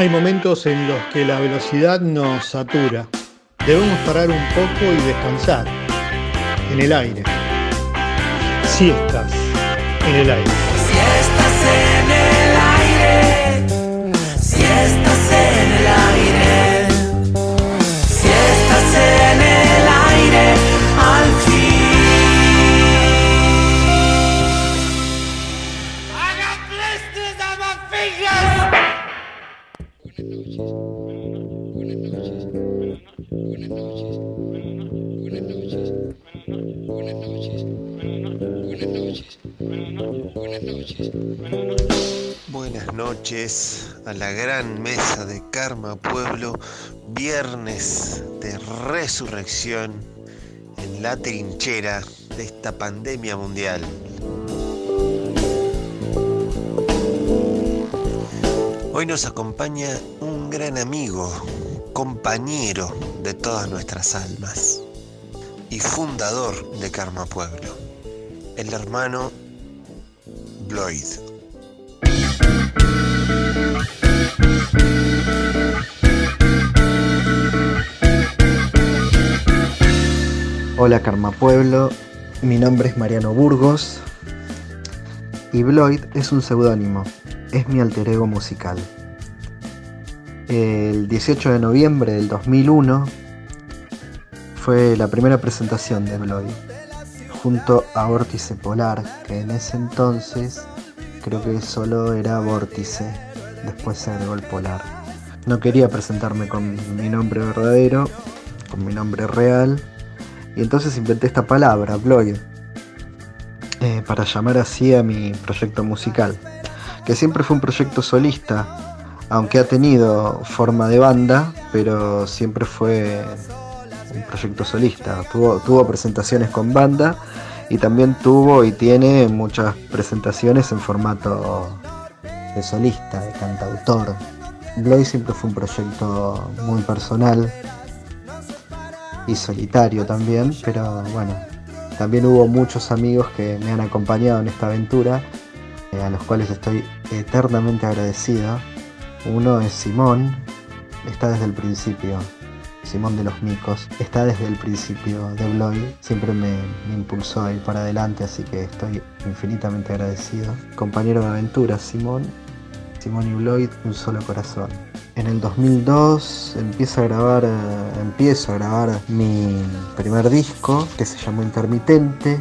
Hay momentos en los que la velocidad nos satura. Debemos parar un poco y descansar. En el aire. Siestas en el aire. Si estás en el aire, a la gran mesa de Karma Pueblo, viernes de resurrección en la trinchera de esta pandemia mundial. Hoy nos acompaña un gran amigo, compañero de todas nuestras almas y fundador de Karma Pueblo, el hermano Bloyd. Hola Karma Pueblo, mi nombre es Mariano Burgos y Bloyd es un seudónimo, es mi alter ego musical. El 18 de noviembre del 2001 fue la primera presentación de Bloyd junto a Vórtice Polar, que en ese entonces creo que solo era Vórtice, después se agregó el Polar. No quería presentarme con mi nombre verdadero, con mi nombre real, y entonces inventé esta palabra, Bloyd, eh, para llamar así a mi proyecto musical, que siempre fue un proyecto solista, aunque ha tenido forma de banda, pero siempre fue un proyecto solista. Tuvo, tuvo presentaciones con banda y también tuvo y tiene muchas presentaciones en formato de solista, de cantautor. Bloyd siempre fue un proyecto muy personal y solitario también, pero bueno, también hubo muchos amigos que me han acompañado en esta aventura, eh, a los cuales estoy eternamente agradecido. Uno es Simón, está desde el principio, Simón de los Micos, está desde el principio de Bloyd, siempre me, me, impulsó a ir para adelante, así que estoy infinitamente agradecido. Compañero de aventura, Simón, Simón y Bloyd, un solo corazón. En el 2002 empiezo a grabar, eh, empiezo a grabar mi primer disco que se llamó Intermitente,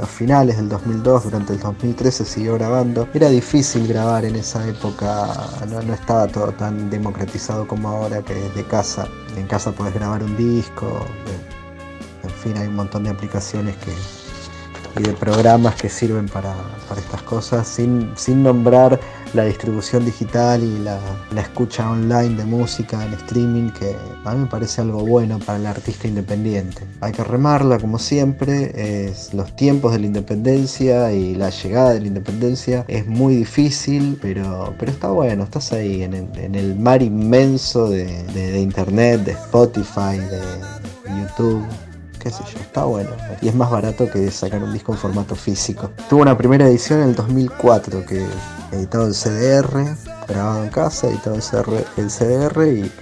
a finales del 2002, durante el 2013 siguió grabando. Era difícil grabar en esa época, no, no, estaba todo tan democratizado como ahora que desde casa, en casa podés grabar un disco, en fin, hay un montón de aplicaciones que, y de programas que sirven para, para estas cosas, sin, sin, nombrar la distribución digital y la, la, escucha online de música en streaming, que a mí me parece algo bueno para el artista independiente. Hay que remarla como siempre, es los tiempos de la independencia y la llegada de la independencia es muy difícil, pero, pero está bueno, estás ahí en el, mar inmenso de, de internet, de Spotify, de YouTube está bueno. Y es más barato que sacar un disco en formato físico. Tuvo una primera edición en el 2004 que editado en CDR, grabado en casa, editado en CDR, en CDR y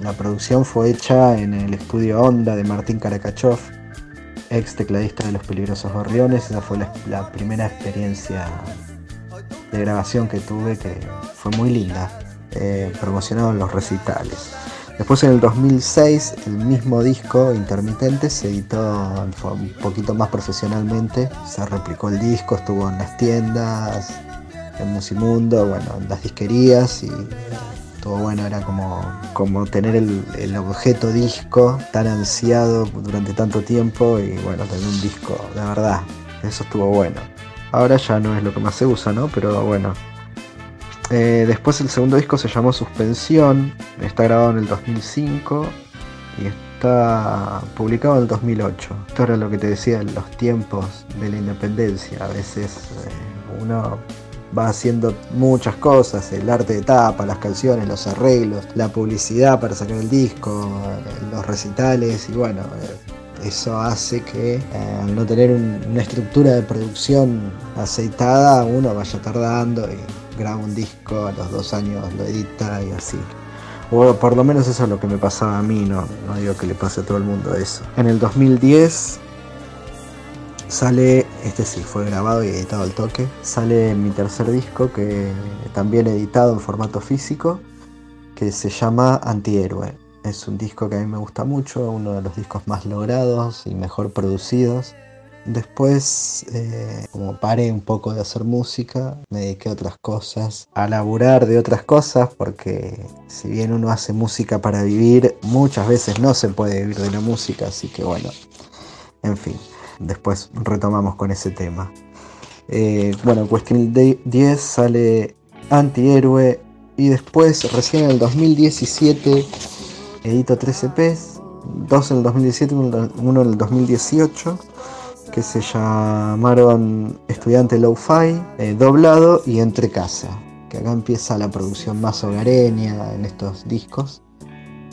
la producción fue hecha en el estudio Onda de Martín Karakachov, ex tecladista de Los Peligrosos Gorriones. Esa fue la, la primera experiencia de grabación que tuve que fue muy linda, eh, promocionado en los recitales. Después en el 2006 el mismo disco intermitente se editó un poquito más profesionalmente, se replicó el disco, estuvo en las tiendas, en Musimundo, bueno, en las disquerías y estuvo bueno, era como, como tener el, el, objeto disco tan ansiado durante tanto tiempo y bueno, tener un disco de verdad, eso estuvo bueno. Ahora ya no es lo que más se usa, ¿no? Pero bueno, eh, después el segundo disco se llamó Suspensión, está grabado en el 2005 y está publicado en el 2008. Esto era lo que te decía en los tiempos de la independencia. A veces eh, uno va haciendo muchas cosas, el arte de tapa, las canciones, los arreglos, la publicidad para sacar el disco, los recitales y bueno, eh, eso hace que eh, al no tener un, una estructura de producción aceitada uno vaya tardando graba un disco, a los dos años lo edita y así. O por lo menos eso es lo que me pasaba a mí, no, no digo que le pase a todo el mundo eso. En el 2010 sale, este sí, fue grabado y editado al toque, sale mi tercer disco que también editado en formato físico, que se llama Antihéroe. Es un disco que a mí me gusta mucho, uno de los discos más logrados y mejor producidos. Después, eh, como paré un poco de hacer música, me dediqué a otras cosas, a laburar de otras cosas, porque si bien uno hace música para vivir, muchas veces no se puede vivir de la música, así que bueno, en fin, después retomamos con ese tema. Eh, bueno, cuestión 10 sale Antihéroe y después, recién en el 2017, edito 3 EPs, dos en el 2017 y uno en el 2018 que se llamaron Estudiante Lo-Fi, eh, Doblado y Entre Casa, que acá empieza la producción más hogareña en estos discos,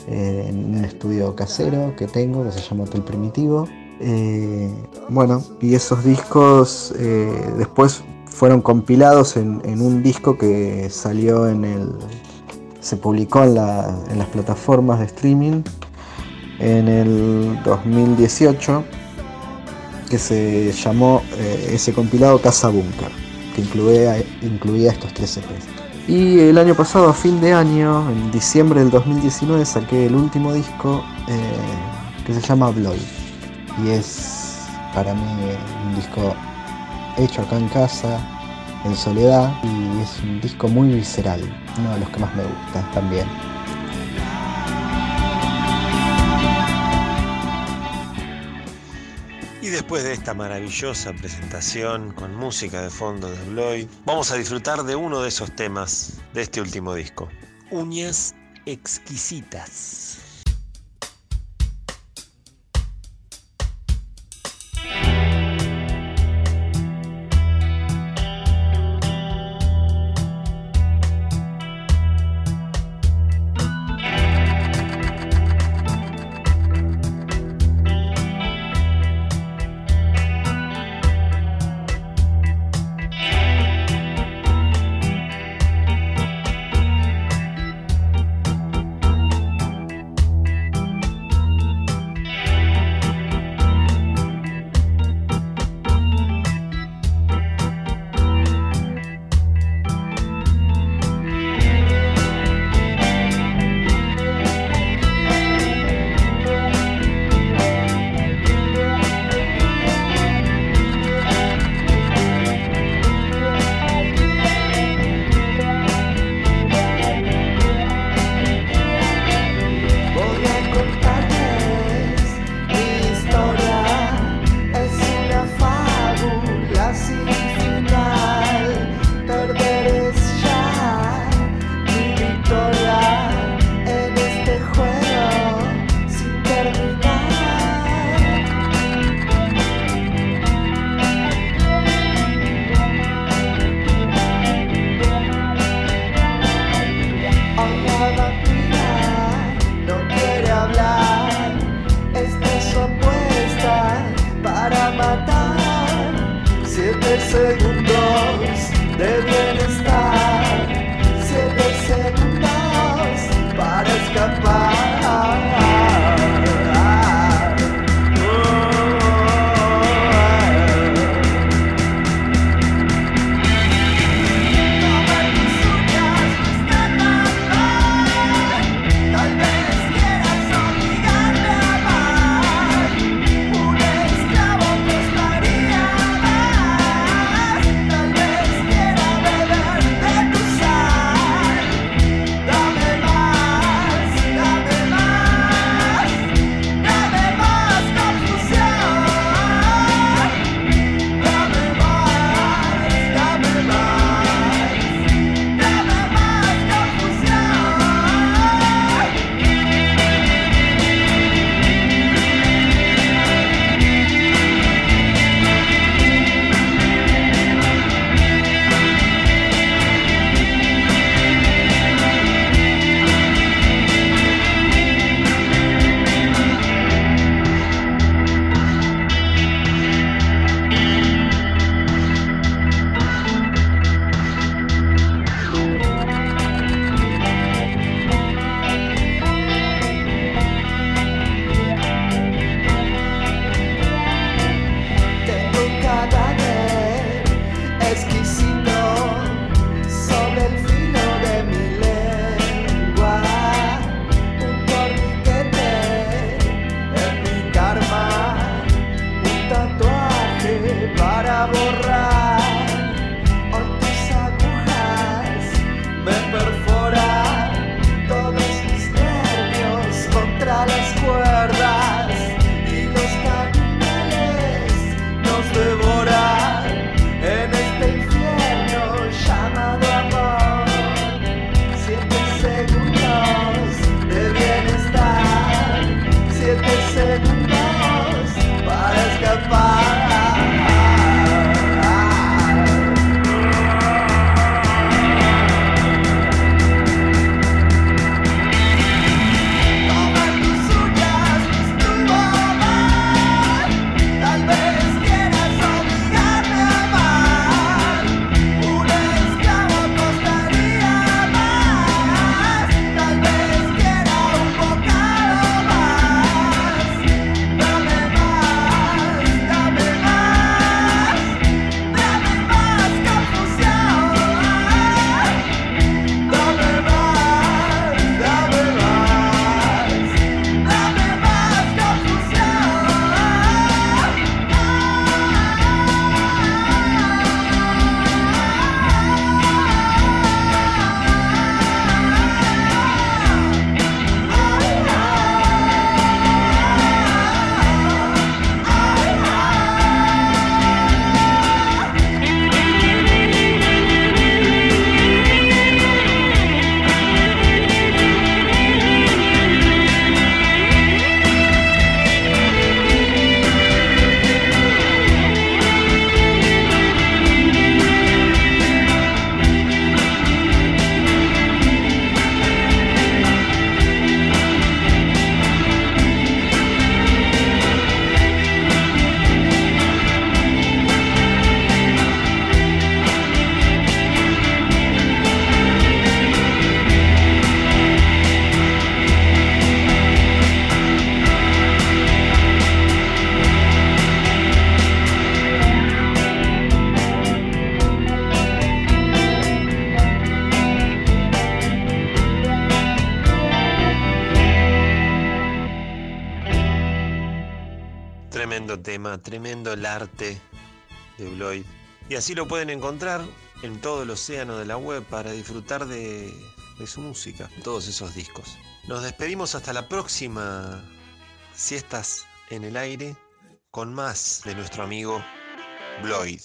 eh, en un estudio casero que tengo que se llama Hotel Primitivo. Eh, bueno, y esos discos después fueron compilados en, un disco que salió en el. se publicó en, en las plataformas de streaming en el 2018 que se llamó eh, ese compilado Casa Bunker, que incluía, incluía estos tres EPs. Y el año pasado, a fin de año, en diciembre del 2019, saqué el último disco eh, que se llama Blood. Y es para mí un disco hecho acá en casa, en soledad, y es un disco muy visceral, uno de los que más me gusta también. Después de esta maravillosa presentación con música de fondo de Bloy, vamos a disfrutar de uno de esos temas de este último disco. Uñas exquisitas. segundos de bien. Tremendo el arte de Bloyd. Y así lo pueden encontrar en todo el océano de la web para disfrutar de, de su música, todos esos discos. Nos despedimos hasta la próxima siestas en el aire con más de nuestro amigo Bloyd.